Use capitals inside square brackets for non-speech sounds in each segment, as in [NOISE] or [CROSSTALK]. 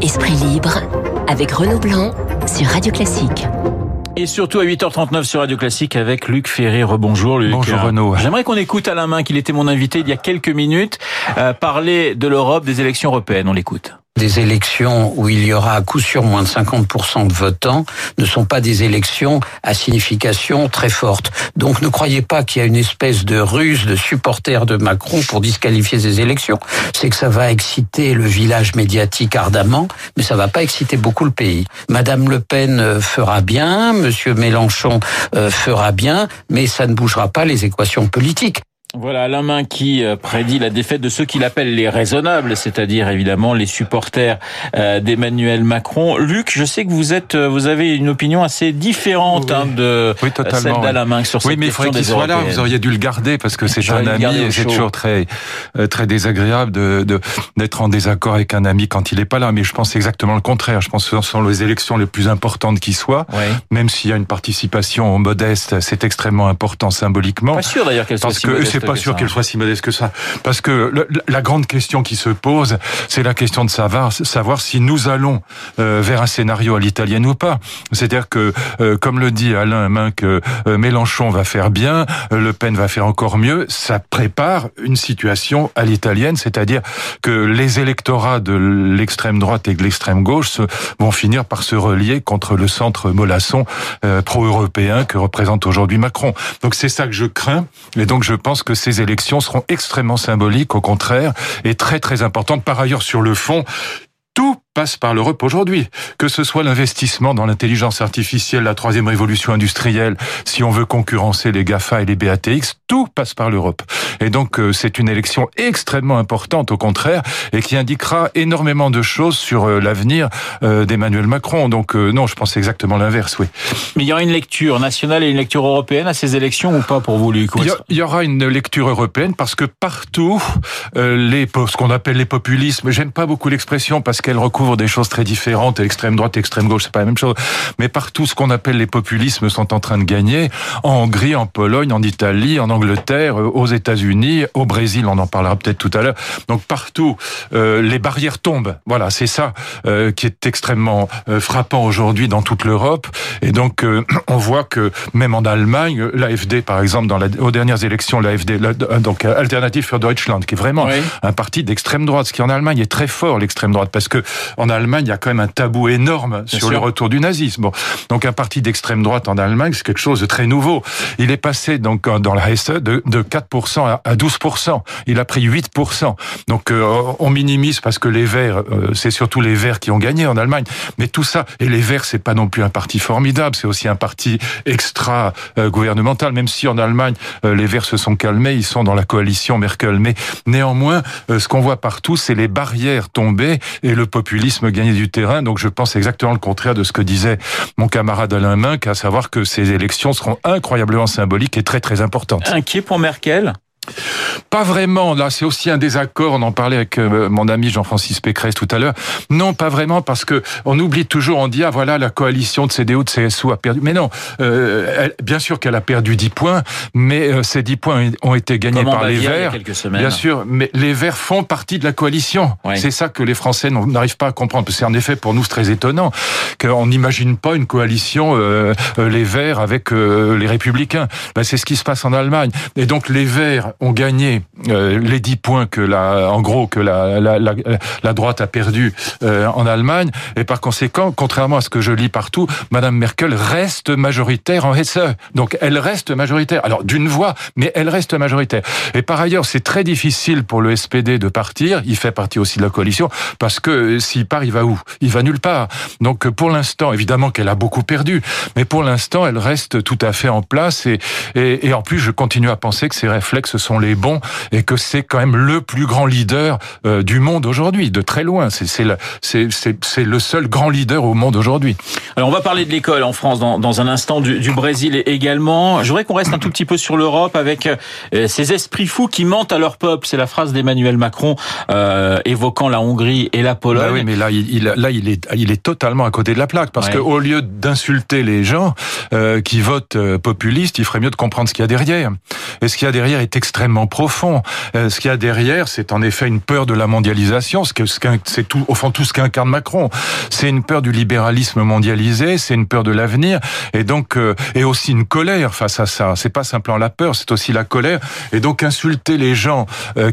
Esprit libre avec Renaud Blanc sur Radio Classique. Et surtout à 8h39 sur Radio Classique avec Luc Ferré. Rebonjour Luc. Bonjour Renaud. J'aimerais qu'on écoute Alain Main, qu'il était mon invité il y a quelques minutes, euh, parler de l'Europe, des élections européennes. On l'écoute des élections où il y aura à coup sûr moins de 50% de votants ne sont pas des élections à signification très forte. Donc ne croyez pas qu'il y a une espèce de ruse de supporters de Macron pour disqualifier ces élections. C'est que ça va exciter le village médiatique ardemment, mais ça va pas exciter beaucoup le pays. Madame Le Pen euh, fera bien, Monsieur Mélenchon euh, fera bien, mais ça ne bougera pas les équations politiques. Voilà, Alain Main qui euh, prédit la défaite de ceux qu'il appelle les raisonnables, c'est-à-dire évidemment les supporters euh, d'Emmanuel Macron. Luc, je sais que vous êtes, euh, vous avez une opinion assez différente hein, de celle d'Alain sur cette oui, mais il faudrait qu'il soit là. Vous auriez dû le garder parce que c'est un ami et c'est toujours très très désagréable de d'être en désaccord avec un ami quand il est pas là. Mais je pense exactement le contraire. Je pense que ce sont les élections les plus importantes qui soient, même s'il y a une participation modeste, c'est extrêmement important symboliquement. Pas sûr d'ailleurs qu'elle soit si modeste pas sûr qu'elle soit si modeste que ça. Parce que la grande question qui se pose, c'est la question de savoir, savoir si nous allons euh, vers un scénario à l'italienne ou pas. C'est-à-dire que, euh, comme le dit Alain Main, que euh, Mélenchon va faire bien, Le Pen va faire encore mieux, ça prépare une situation à l'italienne, c'est-à-dire que les électorats de l'extrême droite et de l'extrême gauche vont finir par se relier contre le centre mollasson pro-européen que représente aujourd'hui Macron. Donc c'est ça que je crains, et donc je pense que ces élections seront extrêmement symboliques, au contraire, et très très importantes. Par ailleurs, sur le fond, tout passe par l'Europe aujourd'hui. Que ce soit l'investissement dans l'intelligence artificielle, la troisième révolution industrielle, si on veut concurrencer les GAFA et les BATX, tout passe par l'Europe. Et donc euh, c'est une élection extrêmement importante au contraire et qui indiquera énormément de choses sur euh, l'avenir euh, d'Emmanuel Macron. Donc non, je pense exactement l'inverse, oui. Mais il y aura une lecture nationale et une lecture européenne à ces élections ou pas pour vous, Luc Il y aura une lecture européenne parce que partout, les, ce qu'on appelle les populismes, j'aime pas beaucoup l'expression parce qu'elle recouvre des choses très différentes. Extrême droite, extrême gauche, c'est pas la même chose. Mais partout, ce qu'on appelle les populismes sont en train de gagner. En Hongrie, en Pologne, en Italie, en Angleterre, euh, aux États-Unis, au Brésil, on en parlera peut-être tout à l'heure. Donc partout, euh, les barrières tombent. Voilà, c'est ça euh, qui est extrêmement frappant aujourd'hui dans toute l'Europe. Et donc, [CLEARS THROAT] on voit que même en Allemagne, l'AFD, par exemple, dans la, aux dernières élections, l'AFD, donc Alternative für Deutschland, qui est vraiment un parti d'extrême droite, ce qui en Allemagne est très fort l'extrême droite, parce que en Allemagne, il y a quand même un tabou énorme sur le retour du nazisme. donc un parti d'extrême droite en Allemagne, c'est quelque chose de très nouveau. Il est passé donc dans la Hesse de, de 4% à 12%. Il a pris 8%. Donc euh, on minimise parce que les Verts, euh, c'est surtout les Verts qui ont gagné en Allemagne. Mais tout ça, et les Verts, c'est pas non plus un parti formidable, c'est aussi un parti extra euh, gouvernemental. Même si en Allemagne les Verts se sont calmés, ils sont dans la coalition Merkel. Mais néanmoins, ce qu'on voit partout, c'est les barrières tomber et le populisme gagner du terrain. Donc je pense exactement le contraire de ce que disait mon camarade Alain Minck, à savoir que ces élections seront incroyablement symboliques et très très importantes. Inquiet pour Merkel? Pas vraiment. Là, c'est aussi un désaccord. On en parlait avec euh, mon ami Jean-Francis Pécresse tout à l'heure. Non, pas vraiment, parce que on oublie toujours. On dit ah voilà, la coalition de CDU de CSU a perdu. Mais non, euh, bien sûr qu'elle a perdu 10 points, mais euh, ces 10 points ont été gagnés par les Verts. Bien sûr, mais les Verts font partie de la coalition. C'est ça que les Français n'arrivent pas à comprendre. C'est en effet pour nous très étonnant qu'on n'imagine pas une coalition les Verts avec les Républicains. Ben, c'est ce qui se passe en Allemagne. Et donc les Verts ont gagné euh, les 10 points que la, en gros, que la, la, la, la droite a perdu euh, en Allemagne. Et par conséquent, contrairement à ce que je lis partout, Madame Merkel reste majoritaire en Hesse. Donc elle reste majoritaire. Alors d'une voix, mais elle reste majoritaire. Et par ailleurs, c'est très difficile pour le SPD de partir. Il fait partie aussi de la coalition parce que s'il part, il va où? Il va nulle part. Donc pour l'instant, évidemment qu'elle a beaucoup perdu, mais pour l'instant, elle reste tout à fait en place. Et, et, et en plus, je continue à penser que ses réflexes sont les bons bon et que c'est quand même le plus grand leader euh, du monde aujourd'hui, de très loin. C'est le, seul grand leader au monde aujourd'hui. Alors on va parler de l'école en France dans, dans un instant, du, du Brésil également. Je voudrais qu'on reste un tout petit peu sur l'Europe avec euh, ces esprits fous qui mentent à leur peuple. C'est la phrase d'Emmanuel Macron euh, évoquant la Hongrie et la Pologne. Bah oui, mais là, il, là, il est, il est totalement à côté de la plaque parce que au lieu d'insulter les gens euh, qui votent euh, populistes, il ferait mieux de comprendre ce qu'il y a derrière. Et ce qu'il y a derrière est extrêmement profond. Euh, ce qu'il y a derrière, c'est en effet une peur de la mondialisation. Ce c'est tout, au fond, tout ce qu'incarne Macron. C'est une peur du libéralisme mondialisé. C'est une peur de l'avenir. Et donc, euh, et aussi une colère face à ça. C'est pas simplement la peur, c'est aussi la colère. Et donc, insulter les gens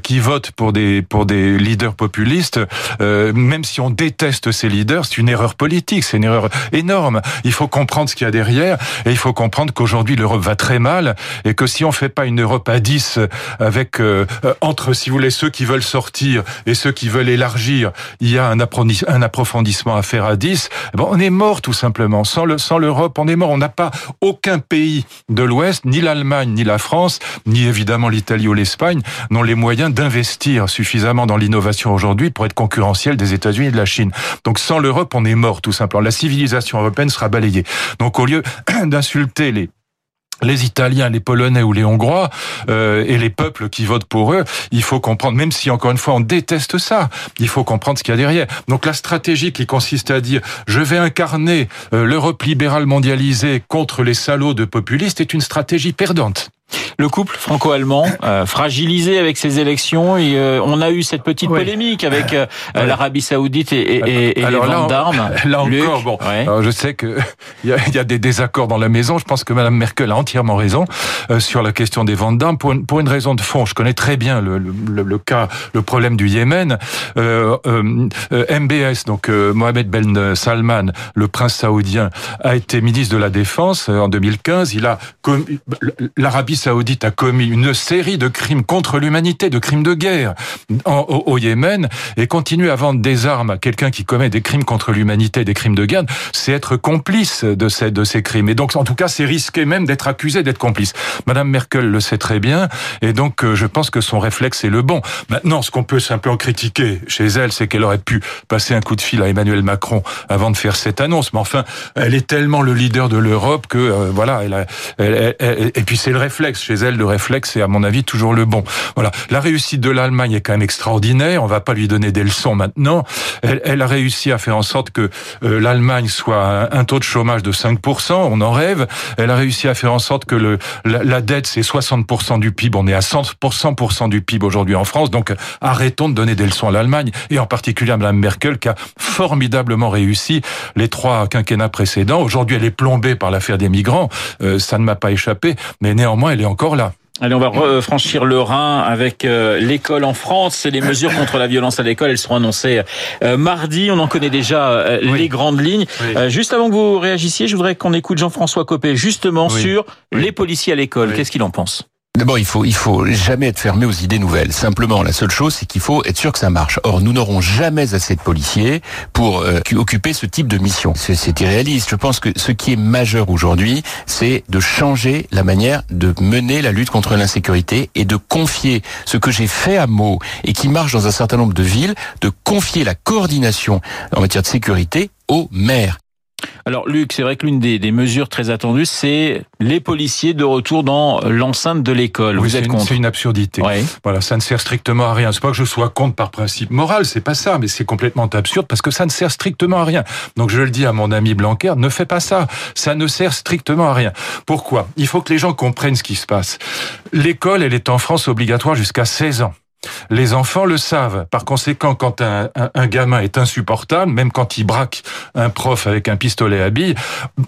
qui votent pour des pour des leaders populistes, même si on déteste ces leaders, c'est une erreur politique. C'est une erreur énorme. Il faut comprendre ce qu'il y a derrière. Et il faut comprendre qu'aujourd'hui l'Europe va très mal et que si on fait pas une Europe à 10 avec euh, entre si vous voulez ceux qui veulent sortir et ceux qui veulent élargir, il y a un, approfondissement à faire à 10. Bon, on est mort tout simplement. Sans le sans l'Europe, on est mort. On n'a pas aucun pays de l'Ouest, ni l'Allemagne, ni la France, ni évidemment l'Italie ou l'Espagne n'ont les moyens d'investir suffisamment dans l'innovation aujourd'hui pour être concurrentiel des États-Unis et de la Chine. Donc sans l'Europe, on est mort tout simplement. La civilisation européenne sera balayée. Donc au lieu [CLEARS THROAT] d'insulter les les Italiens, les Polonais ou les Hongrois euh, et les peuples qui votent pour eux, il faut comprendre, même si encore une fois on déteste ça, il faut comprendre ce qu'il y a derrière. Donc la stratégie qui consiste à dire je vais incarner euh, l'Europe libérale mondialisée contre les salauds de populistes est une stratégie perdante. Le couple franco-allemand, euh, fragilisé avec ces élections, et, euh, on a eu cette petite polémique avec euh, [LAUGHS] l'Arabie Saoudite et, et, et les ventes d'armes. Là [LAUGHS] encore, bon, je sais que [LAUGHS] il y a, des désaccords dans la maison. Je pense que Madame Merkel a entièrement raison sur la question des ventes d'armes pour une, pour une raison de fond. Je connais très bien le, le, le cas, le problème du Yémen. MBS, donc Mohamed Ben Salman, le prince saoudien, a été ministre de la Défense en 2015. Il a l'Arabie saoudite a commis une série de crimes contre l'humanité, de crimes de guerre au, Yémen, et continue à vendre des armes à quelqu'un qui commet des crimes contre l'humanité, des crimes de guerre, c'est être complice de ces, crimes. Et donc, en tout cas, c'est risqué même d'être accusé d'être complice. Madame Merkel le sait très bien, et donc euh, je pense que son réflexe est le bon. Maintenant, ce qu'on peut simplement critiquer chez elle, c'est qu'elle aurait pu passer un coup de fil à Emmanuel Macron avant de faire cette annonce. Mais enfin, elle est tellement le leader de l'Europe que euh, voilà, elle, a, et puis c'est le réflexe chez elle, le réflexe est à mon avis toujours le bon. Voilà. La réussite de l'Allemagne est quand même extraordinaire. On va pas lui donner des leçons maintenant. Elle, elle a réussi à faire en sorte que euh, l'Allemagne soit un, taux de chômage de 5%. On en rêve. Elle a réussi à faire en sorte que le, la, dette, c'est 60% du PIB. On est à 100% du PIB aujourd'hui en France. Donc arrêtons de donner des leçons à l'Allemagne et en particulier à Mme Merkel qui a formidablement réussi les trois quinquennats précédents. Aujourd'hui, elle est plombée par l'affaire des migrants. Euh, ça ne m'a pas échappé. Mais néanmoins, elle est encore là. Allez, on va franchir le Rhin avec euh, l'école en France. Les mesures contre la violence à l'école, elles seront annoncées euh, mardi. On en connaît déjà euh, les grandes lignes. juste avant que vous réagissiez, je voudrais qu'on écoute Jean-François Copé justement sur les policiers à l'école. Qu'est-ce qu'il en pense? D'abord, il faut, il faut jamais être fermé aux idées nouvelles. Simplement, la seule chose, c'est qu'il faut être sûr que ça marche. Or, nous n'aurons jamais assez de policiers pour euh, occuper ce type de mission. C'est irréaliste. Je pense que ce qui est majeur aujourd'hui, c'est de changer la manière de mener la lutte contre l'insécurité et de confier ce que j'ai fait à Meaux et qui marche dans un certain nombre de villes, de confier la coordination en matière de sécurité aux maires. Alors Luc, c'est vrai que l'une des, mesures très attendues, c'est les policiers de retour dans l'enceinte de l'école. Vous êtes contre C'est une absurdité. Voilà, ça ne sert strictement à rien. C'est pas que je sois contre par principe moral, c'est pas ça, mais c'est complètement absurde parce que ça ne sert strictement à rien. Donc je le dis à mon ami Blanquer, ne fais pas ça. Ça ne sert strictement à rien. Pourquoi? Il faut que les gens comprennent ce qui se passe. L'école, elle est en France obligatoire jusqu'à 16 ans. Les enfants le savent. Par conséquent, quand un, gamin est insupportable, même quand il braque un prof avec un pistolet à billes,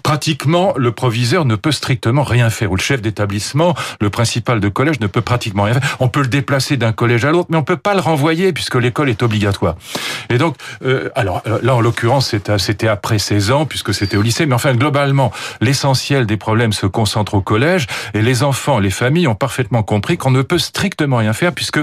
pratiquement le proviseur ne peut strictement rien faire. Ou le chef d'établissement, le principal de collège ne peut pratiquement rien faire. On peut le déplacer d'un collège à l'autre, mais on peut pas le renvoyer puisque l'école est obligatoire. Et donc, euh, alors euh, là en l'occurrence, c'était après 16 ans puisque c'était au lycée. Mais enfin, globalement, l'essentiel des problèmes se concentre au collège et les enfants, les familles ont parfaitement compris qu'on ne peut strictement rien faire puisque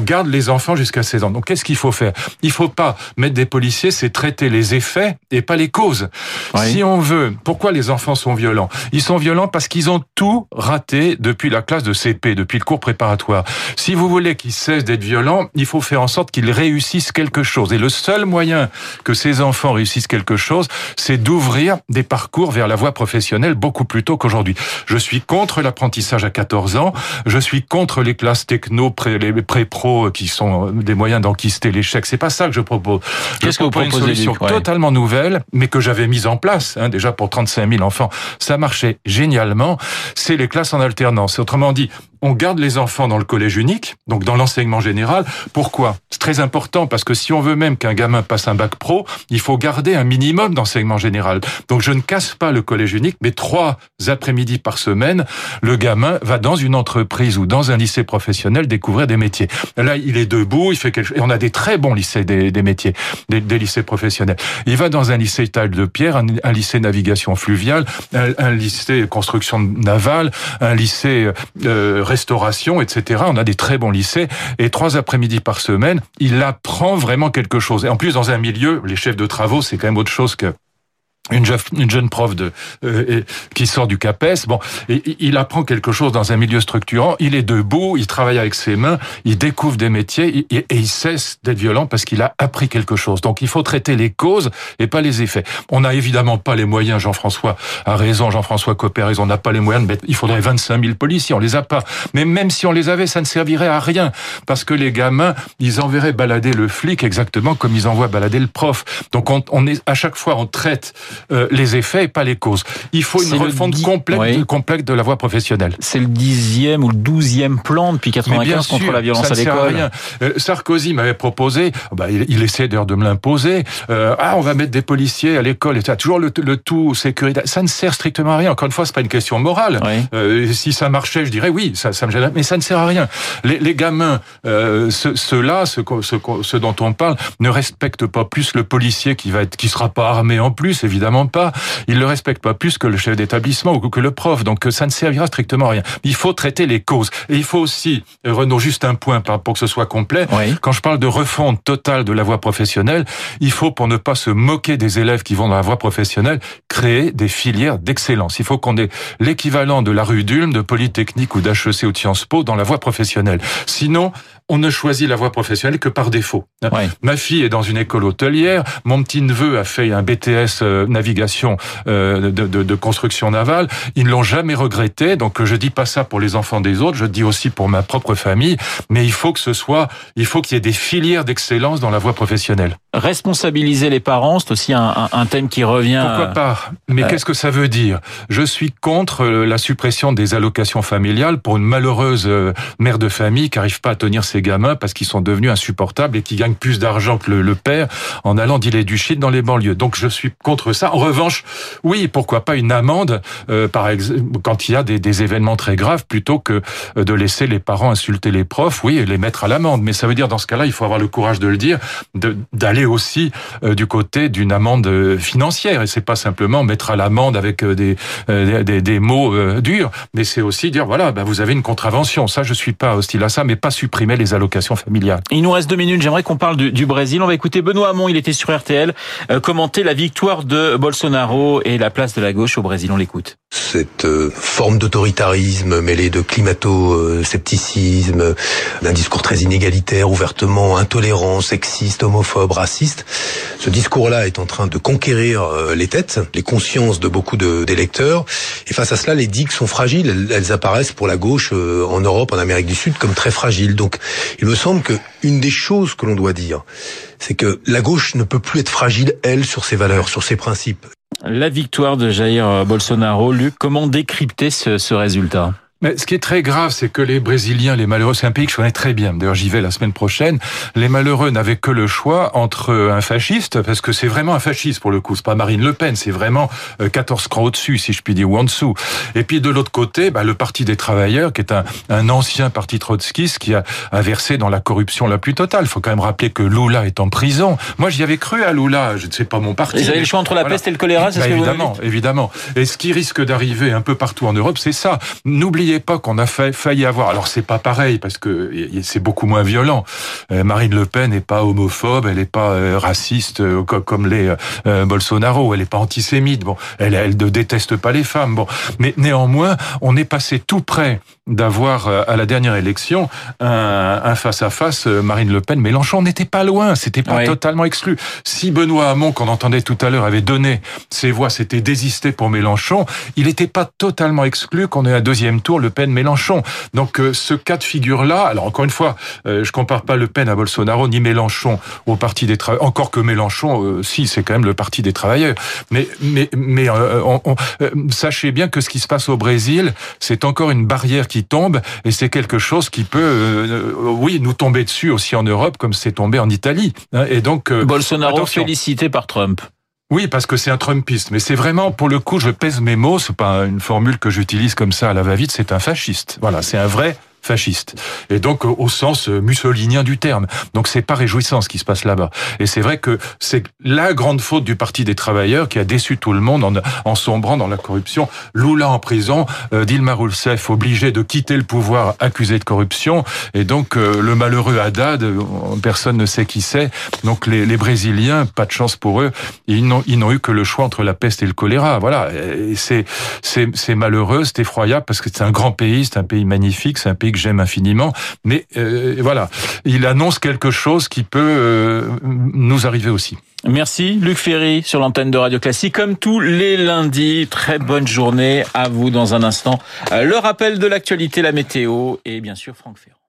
garde les enfants jusqu'à 16 ans. Donc qu'est-ce qu'il faut faire? Il faut pas mettre des policiers, c'est traiter les effets et pas les causes. Si on veut, pourquoi les enfants sont violents? Ils sont violents parce qu'ils ont tout raté depuis la classe de CP, depuis le cours préparatoire. Si vous voulez qu'ils cessent d'être violents, il faut faire en sorte qu'ils réussissent quelque chose. Et le seul moyen que ces enfants réussissent quelque chose, c'est d'ouvrir des parcours vers la voie professionnelle beaucoup plus tôt qu'aujourd'hui. Je suis contre l'apprentissage à 14 ans. Je suis contre les classes techno, pré, les pré-pro qui sont des moyens d'enquister l'échec. C'est pas ça que je propose. Qu'est-ce que vous proposez, une solution totalement nouvelle, mais que j'avais mise en place hein, déjà pour 35 000 enfants. Ça marchait génialement. C'est les classes en alternance. Autrement dit, on garde les enfants dans le collège unique, donc dans l'enseignement général. Pourquoi? C'est très important parce que si on veut même qu'un gamin passe un bac pro, il faut garder un minimum d'enseignement général. Donc je ne casse pas le collège unique, mais trois après-midi par semaine, le gamin va dans une entreprise ou dans un lycée professionnel découvrir des métiers. Là, il est debout, il fait quelque chose. Et on a des très bons lycées des, métiers, des, lycées professionnels. Il va dans un lycée taille de pierre, un, lycée navigation fluviale, un, lycée construction navale, un lycée euh, restauration, etc. On a des très bons lycées et trois après-midi par semaine, il apprend vraiment quelque chose. Et en plus, dans un milieu, les chefs de travaux, c'est quand même autre chose que une jeune, une jeune prof de euh, qui sort du CAPES. Bon, et, il apprend quelque chose dans un milieu structurant. Il est debout, il travaille avec ses mains, il découvre des métiers et, et il cesse d'être violent parce qu'il a appris quelque chose. Donc, il faut traiter les causes et pas les effets. On n'a évidemment pas les moyens. Jean-François a raison. Jean-François raison. On n'a pas les moyens mettre. Il faudrait 25 000 policiers. On les a pas. Mais même si on les avait, ça ne servirait à rien parce que les gamins, ils enverraient balader le flic exactement comme ils envoient balader le prof. Donc, on, on est à chaque fois on traite euh, les effets et pas les causes. Il faut une refonte complète, complète de la voie professionnelle. C'est le dixième ou le douzième plan depuis 95 contre la violence à l'école. Euh, Sarkozy m'avait proposé, bah, il, essaie d'ailleurs de me l'imposer, euh, ah on va mettre des policiers à l'école, et ça, toujours le, tout sécurité. Ça ne sert strictement à rien. Encore une fois, c'est pas une question morale. si ça marchait, je dirais oui, ça, ça me gêne, mais ça ne sert à rien. Les, les gamins, ceux-là, ceux, ceux, ceux, dont on parle, ne respectent pas plus le policier qui va être, qui sera pas armé en plus, évidemment pas. Il le respecte pas plus que le chef d'établissement ou que le prof. Donc ça ne servira strictement à rien. Il faut traiter les causes. Et il faut aussi, Renaud, juste un point pour que ce soit complet. Quand je parle de refonte totale de la voie professionnelle, il faut, pour ne pas se moquer des élèves qui vont dans la voie professionnelle, créer des filières d'excellence. Il faut qu'on ait l'équivalent de la rue d'Ulm, de Polytechnique ou d'HEC ou de Sciences Po dans la voie professionnelle. Sinon, on ne choisit la voie professionnelle que par défaut. Ma fille est dans une école hôtelière, mon petit neveu a fait un BTS euh, navigation euh, de, de, de, construction navale. Ils ne l'ont jamais regretté, donc je dis pas ça pour les enfants des autres, je dis aussi pour ma propre famille. Mais il faut que ce soit, il faut qu'il y ait des filières d'excellence dans la voie professionnelle. Responsabiliser les parents, c'est aussi un, un, thème qui revient. Pourquoi pas? Mais qu'est-ce que ça veut dire? Je suis contre la suppression des allocations familiales pour une malheureuse mère de famille qui n'arrive pas à tenir ses gamins parce qu'ils sont devenus insupportables et qui gagnent plus d'argent que le, père en allant dealer du shit dans les banlieues. Donc je suis contre ça. En revanche, oui, pourquoi pas une amende euh, par exemple quand il y a des, des, événements très graves plutôt que euh, de laisser les parents insulter les profs, oui, et les mettre à l'amende. Mais ça veut dire dans ce cas-là, il faut avoir le courage de le dire, d'aller aussi euh, du côté d'une amende financière et c'est pas simplement mettre à l'amende avec des, des, des, mots durs, mais c'est aussi dire voilà, bah, vous avez une contravention. Ça, je suis pas hostile à ça, mais pas supprimer les allocations familiales. Il nous reste deux minutes. J'aimerais qu'on parle du, Brésil. On va écouter Benoît Hamon. Il était sur RTL euh, commenter la victoire de Bolsonaro et la place de la gauche au Brésil. On l'écoute. Cette euh, forme d'autoritarisme mêlée de climato-scepticisme, d'un discours très inégalitaire, ouvertement intolérant, sexiste, homophobe, raciste. Ce discours-là est en train de conquérir euh, les têtes, les consciences de beaucoup d'électeurs. Et face à cela, les digues sont fragiles. Elles, elles apparaissent pour la gauche en Europe, en Amérique du Sud, comme très fragiles. Donc, il me semble que une des choses que l'on doit dire, c'est que la gauche ne peut plus être fragile, elle, sur ses valeurs, sur ses principes. La victoire de Jair Bolsonaro, Luc, comment décrypter ce, ce résultat? Mais ce qui est très grave, c'est que les Brésiliens, les malheureux, c'est un pays que je connais très bien. D'ailleurs, j'y vais la semaine prochaine. Les malheureux n'avaient que le choix entre un fasciste, parce que c'est vraiment un fasciste pour le coup. C'est pas Marine Le Pen, c'est vraiment 14 euh, crans au-dessus, si je puis dire, ou en dessous. Et puis de l'autre côté, bah, le Parti des travailleurs, qui est un, un ancien parti trotskiste qui a, a, versé dans la corruption la plus totale. Il faut quand même rappeler que Lula est en prison. Moi, j'y avais cru à Lula. Je ne sais pas mon parti. Vous avez le choix entre la peste et le choléra, c'est bah, ce que évidemment, vous évidemment. Et ce qui risque d'arriver un peu partout en Europe, c'est ça. N'oubliez époque, on a failli avoir. Alors c'est pas pareil parce que c'est beaucoup moins violent. Euh, Marine Le Pen n'est pas homophobe, elle n'est pas euh, raciste euh, comme les Bolsonaro, elle n'est pas antisémite. Bon, elle, elle ne déteste pas les femmes. Bon, mais néanmoins, on est passé tout près d'avoir à la dernière élection un face à face Marine Le Pen Mélenchon n'était pas loin, c'était pas totalement exclu. Si Benoît Hamon qu'on entendait tout à l'heure avait donné ses voix, c'était désisté pour Mélenchon, il n'était pas totalement exclu qu'on ait un deuxième tour Le Pen Mélenchon. Donc ce cas de figure là, alors encore une fois, je compare pas Le Pen à Bolsonaro ni Mélenchon au parti des travailleurs. Encore que Mélenchon, si c'est quand même le parti des travailleurs. Mais mais mais sachez bien que ce qui se passe au Brésil, c'est encore une barrière qui tombe et c'est quelque chose qui peut, euh, oui, nous tomber dessus aussi en Europe comme c'est tombé en Italie. Hein. Et donc euh, Bolsonaro félicité par Trump. Oui, parce que c'est un Trumpiste, mais c'est vraiment, pour le coup, je pèse mes mots, c'est pas une formule que j'utilise comme ça à la va-vite, c'est un fasciste. Voilà, c'est un vrai fasciste. Et donc au sens euh, mussolinien du terme. Donc c'est pas réjouissant ce qui se passe là-bas. Et c'est vrai que c'est la grande faute du Parti des travailleurs qui a déçu tout le monde en, en sombrant dans la corruption. Lula en prison, euh, Dilma Rousseff obligé de quitter le pouvoir accusé de corruption. Et donc euh, le malheureux Haddad, euh, personne ne sait qui c'est. Donc les, les, Brésiliens, pas de chance pour eux, ils n'ont eu que le choix entre la peste et le choléra. Voilà. C'est malheureux, c'est effroyable parce que c'est un grand pays, c'est un pays magnifique, c'est un pays que j'aime infiniment. Mais euh, voilà, il annonce quelque chose qui peut euh, nous arriver aussi. Merci Luc Ferry sur l'antenne de Radio Classique comme tous les lundis. Très bonne journée à vous dans un instant. Euh, le rappel de l'actualité, la météo et bien sûr Franck Ferrand.